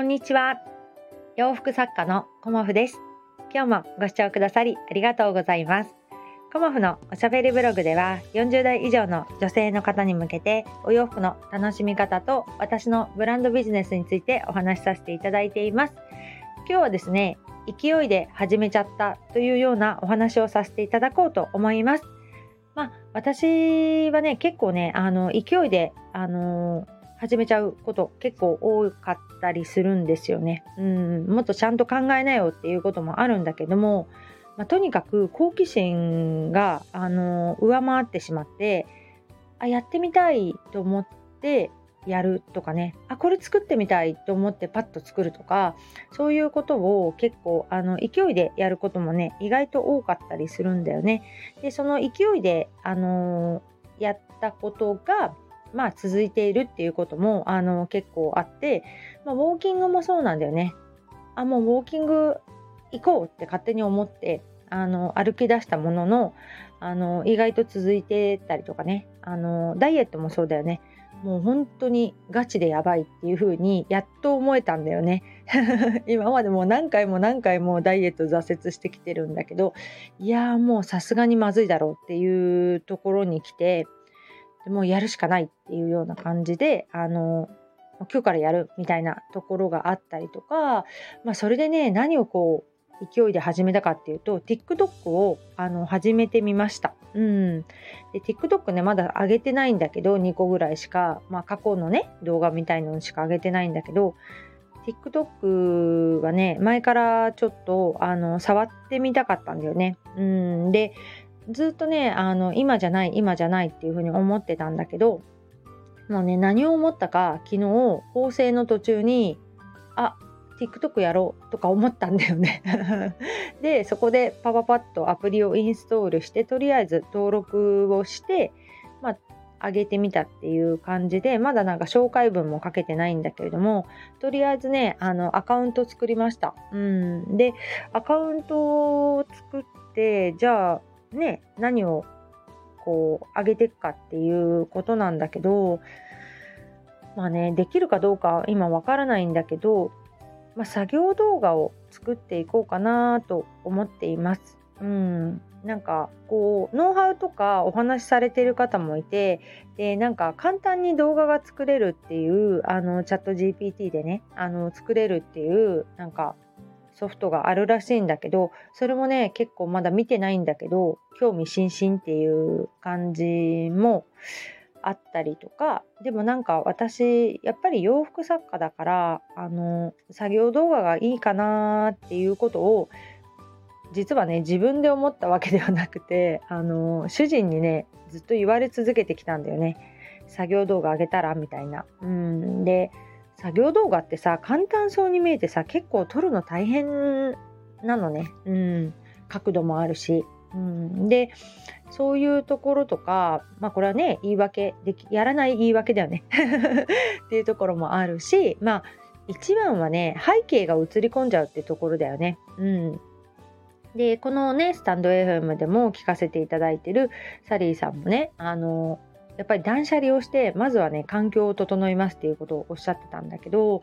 こんにちは。洋服作家のコモフです。今日もご視聴くださりありがとうございます。コモフのおしゃべりブログでは40代以上の女性の方に向けてお洋服の楽しみ方と私のブランドビジネスについてお話しさせていただいています。今日はですね、勢いで始めちゃったというようなお話をさせていただこうと思います。まあ、私はね、結構ね、あの、勢いで、あの始めちゃうこと結構多かったりするんですよね。うん、もっとちゃんと考えなよっていうこともあるんだけども、まあ、とにかく好奇心が、あの上回ってしまってあやってみたいと思ってやるとかねあこれ作ってみたいと思ってパッと作るとかそういうことを結構あの勢いでやることもね意外と多かったりするんだよね。でその勢いで、あのやったことがまあ、続いているっていうこともあの結構あって、まあ、ウォーキングもそうなんだよね。あもうウォーキング行こうって勝手に思ってあの歩き出したもののあの意外と続いてたりとかねあのダイエットもそうだよね。もう本当にガチでやばいっていう風にやっと思えたんだよね。今までもう何回も何回もダイエット挫折してきてるんだけどいやーもうさすがにまずいだろうっていうところに来てもうやるしかないっていうような感じで、あの、今日からやるみたいなところがあったりとか、まあ、それでね、何をこう、勢いで始めたかっていうと、TikTok をあの始めてみました。うん。で、TikTok ね、まだ上げてないんだけど、2個ぐらいしか、まあ、過去のね、動画みたいのしか上げてないんだけど、TikTok はね、前からちょっと、あの、触ってみたかったんだよね。うん。で、ずっとねあの今じゃない今じゃないっていうふうに思ってたんだけどもうね何を思ったか昨日構成の途中にあ TikTok やろうとか思ったんだよね。でそこでパパパッとアプリをインストールしてとりあえず登録をしてまあ上げてみたっていう感じでまだなんか紹介文もかけてないんだけれどもとりあえずねあのアカウント作りました。うん。でアカウントを作ってじゃあね、何をこう上げていくかっていうことなんだけど、まあね、できるかどうか今わからないんだけど、まあ、作業動画を作っていこうかなと思っています。うん、なんかこうノウハウとかお話しされてる方もいてでなんか簡単に動画が作れるっていうあのチャット GPT でねあの作れるっていうなんかソフトがあるらしいんだけどそれもね結構まだ見てないんだけど興味津々っていう感じもあったりとかでもなんか私やっぱり洋服作家だからあの作業動画がいいかなっていうことを実はね自分で思ったわけではなくてあの主人にねずっと言われ続けてきたんだよね作業動画あげたらみたいな。うんで作業動画ってさ簡単そうに見えてさ結構撮るの大変なのね、うん、角度もあるし、うん、でそういうところとかまあこれはね言い訳できやらない言い訳だよね。っていうところもあるしまあ一番はね背景が映り込んじゃうってところだよね。うん。でこのねスタンド FM でも聞かせていただいてるサリーさんもねあのやっぱり断捨離をしてまずはね環境を整いますっていうことをおっしゃってたんだけど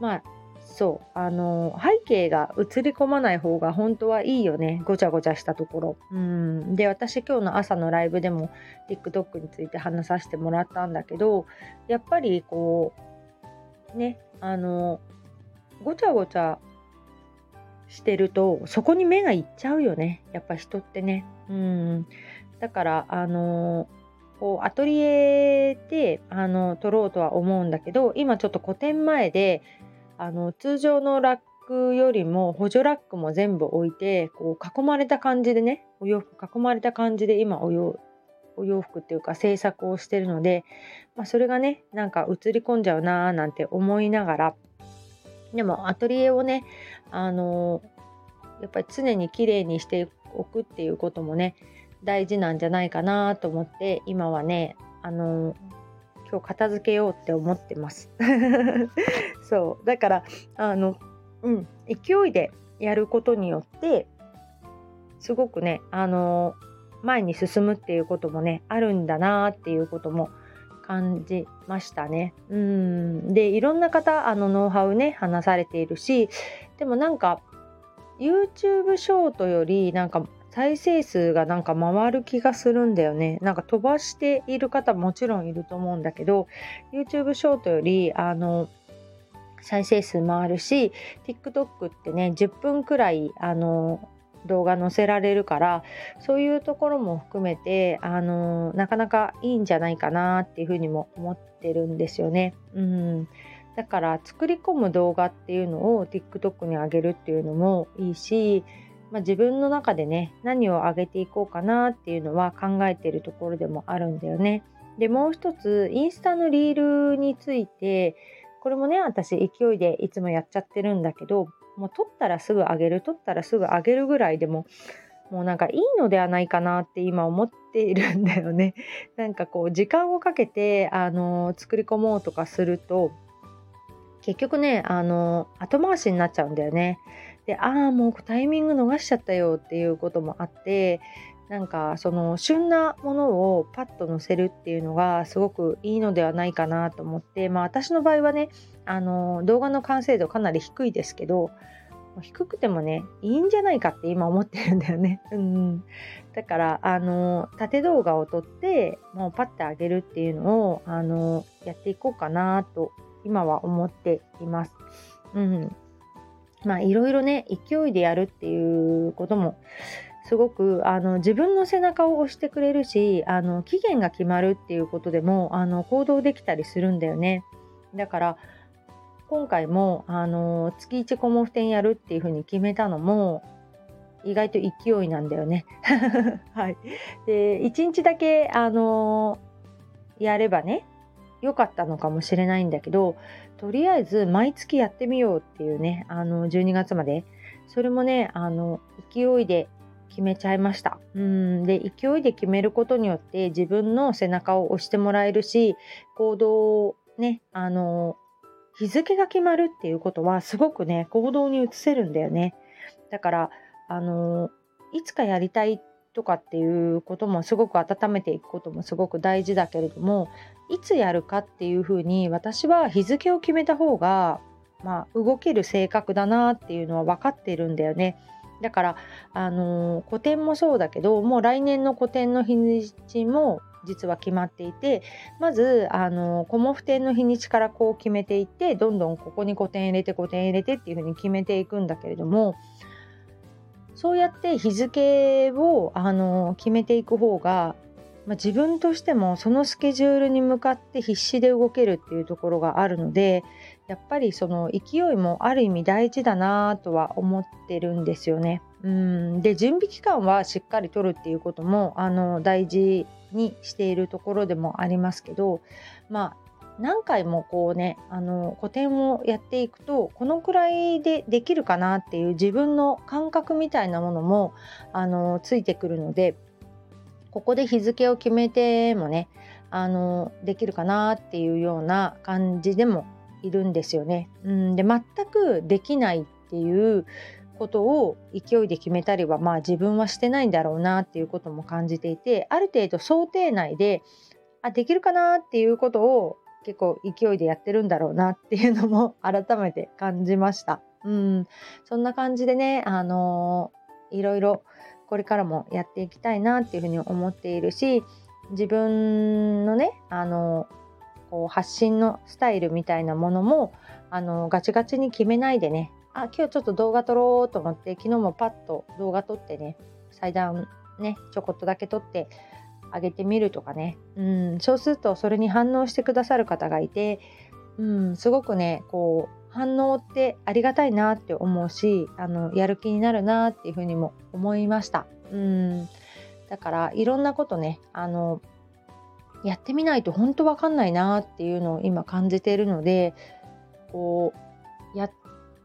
まあそうあの背景が映り込まない方が本当はいいよね。ごちゃごちゃしたところ。うん。で私今日の朝のライブでも TikTok について話させてもらったんだけどやっぱりこうねあのごちゃごちゃしてるとそこに目がいっちゃうよね。やっぱ人ってね。うん。だからあのこうアトリエであの撮ろうとは思うんだけど今ちょっと個展前であの通常のラックよりも補助ラックも全部置いてこう囲まれた感じでねお洋服囲まれた感じで今お洋お洋服っていうか制作をしてるので、まあ、それがねなんか映り込んじゃうなーなんて思いながらでもアトリエをねあのやっぱり常に綺麗にしておくっていうこともね大事なんじゃないかなと思って今はねあの今日片付けようって思ってます。そう。だからあのうん勢いでやることによってすごくねあの前に進むっていうこともねあるんだなっていうことも感じましたね。うん。でいろんな方あのノウハウね話されているしでもなんか YouTube ショートよりなんか再生数がなんか回る気がするんだよね。なんか飛ばしている方もちろんいると思うんだけど YouTube ショートよりあの再生数回るし TikTok ってね10分くらいあの動画載せられるからそういうところも含めてあのなかなかいいんじゃないかなっていうふうにも思ってるんですよね。うんだから作り込む動画っていうのを TikTok に上げるっていうのもいいし、まあ、自分の中でね何を上げていこうかなっていうのは考えてるところでもあるんだよね。でもう一つインスタのリールについてこれもね私勢いでいつもやっちゃってるんだけどもう撮ったらすぐ上げる撮ったらすぐ上げるぐらいでももうなんかいいのではないかなって今思っているんだよね。なんかこう時間をかけてあの作り込もうとかすると結局ねあの後回しになっちゃうんだよね。でああもうタイミング逃しちゃったよっていうこともあってなんかその旬なものをパッと載せるっていうのがすごくいいのではないかなと思ってまあ私の場合はねあの動画の完成度かなり低いですけど低くてもねいいんじゃないかって今思ってるんだよね。うん、だからあの縦動画を撮ってもうパッてあげるっていうのをあのやっていこうかなと今は思っています。うん、まあいろいろね勢いでやるっていうこともすごくあの自分の背中を押してくれるしあの期限が決まるっていうことでもあの行動できたりするんだよね。だから今回もあの月1コモフ展やるっていうふうに決めたのも意外と勢いなんだよね。はい、で1日だけあのやればね良かったのかもしれないんだけどとりあえず毎月やってみようっていうねあの12月までそれもねあの勢いで決めちゃいました。うんで勢いで決めることによって自分の背中を押してもらえるし行動をねあの日付が決まるっていうことはすごくね行動に移せるんだよね。だからあのいつかやりたいっとかっていうこともすごく温めていくこともすごく大事だけれどもいつやるかっていうふうに私は日付を決めた方がまあ、動ける性格だなっていうのは分かっているんだよね。だから、あのー、個展もそうだけどもう来年の個展の日にちも実は決まっていてまずあのコモフ展の日にちからこう決めていってどんどんここに個展入れて個展入れてっていうふうに決めていくんだけれどもそうやって日付をあの決めていく方が、まあ、自分としてもそのスケジュールに向かって必死で動けるっていうところがあるのでやっぱりその勢いもある意味大事だなとは思ってるんですよね。うんで準備期間はしっかり取るっていうこともあの大事にしているところでもありますけどまあ何回もこうねあの古典をやっていくとこのくらいでできるかなっていう自分の感覚みたいなものもあのついてくるのでここで日付を決めてもねあのできるかなっていうような感じでもいるんですよね。うんで全くできないっていうことを勢いで決めたりはまあ自分はしてないんだろうなっていうことも感じていてある程度想定内であできるかなっていうことを結構勢いでやってるんだろうなっていうのも 改めて感じました。うん、そんな感じでね、あのー、いろいろこれからもやっていきたいなっていうふうに思っているし自分のね、あのーこう発信のスタイルみたいなものもあのガチガチに決めないでねあ今日ちょっと動画撮ろうと思って昨日もパッと動画撮ってね祭壇ねちょこっとだけ撮ってあげてみるとかね、うん、そうするとそれに反応してくださる方がいて、うん、すごくねこう反応ってありがたいなって思うしあのやる気になるなっていうふうにも思いました。うん。だからいろんなことねあのやってみないと本当わかんないなっていうのを今感じているのでこうや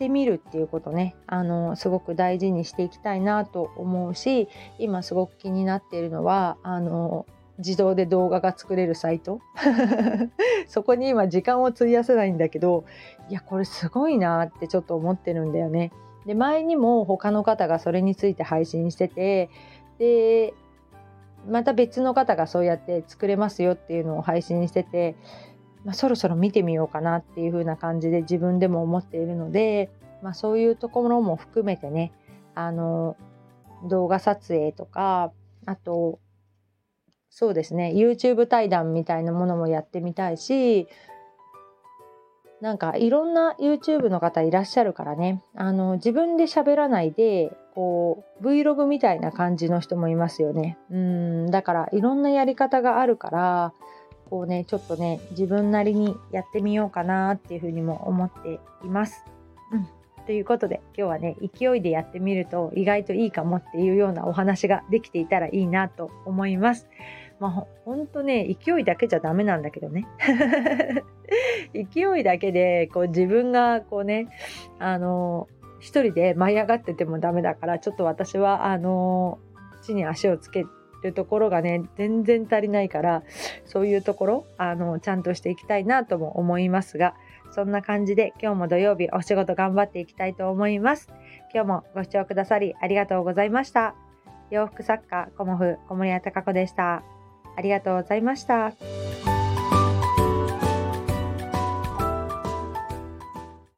ってみるっていうことねあのすごく大事にしていきたいなと思うし今すごく気になっているのはあの自動で動画が作れるサイト そこに今時間を費やせないんだけどいやこれすごいなってちょっと思ってるんだよね。で前にも他の方がそれについて配信しててでまた別の方がそうやって作れますよっていうのを配信してて、まあ、そろそろ見てみようかなっていう風な感じで自分でも思っているので、まあ、そういうところも含めてねあの動画撮影とかあとそうですね YouTube 対談みたいなものもやってみたいしなんかいろんな YouTube の方いらっしゃるからねあの自分で喋らないでこう Vlog みたいな感じの人もいますよね。うんだからいろんなやり方があるからこうねちょっとね自分なりにやってみようかなっていうふうにも思っています。うんということで今日はね勢いでやってみると意外といいかもっていうようなお話ができていたらいいなと思います。まあ、ほんとね勢いだけじゃダメなんだけどね 勢いだけでこう自分がこうねあの一人で舞い上がっててもダメだからちょっと私はあの地に足をつけるところがね全然足りないからそういうところあのちゃんとしていきたいなとも思いますがそんな感じで今日も土曜日お仕事頑張っていきたいと思います。今日もご視聴くださりありがとうございました。洋服作家コモフ小森屋隆子でした。ありがとうございました。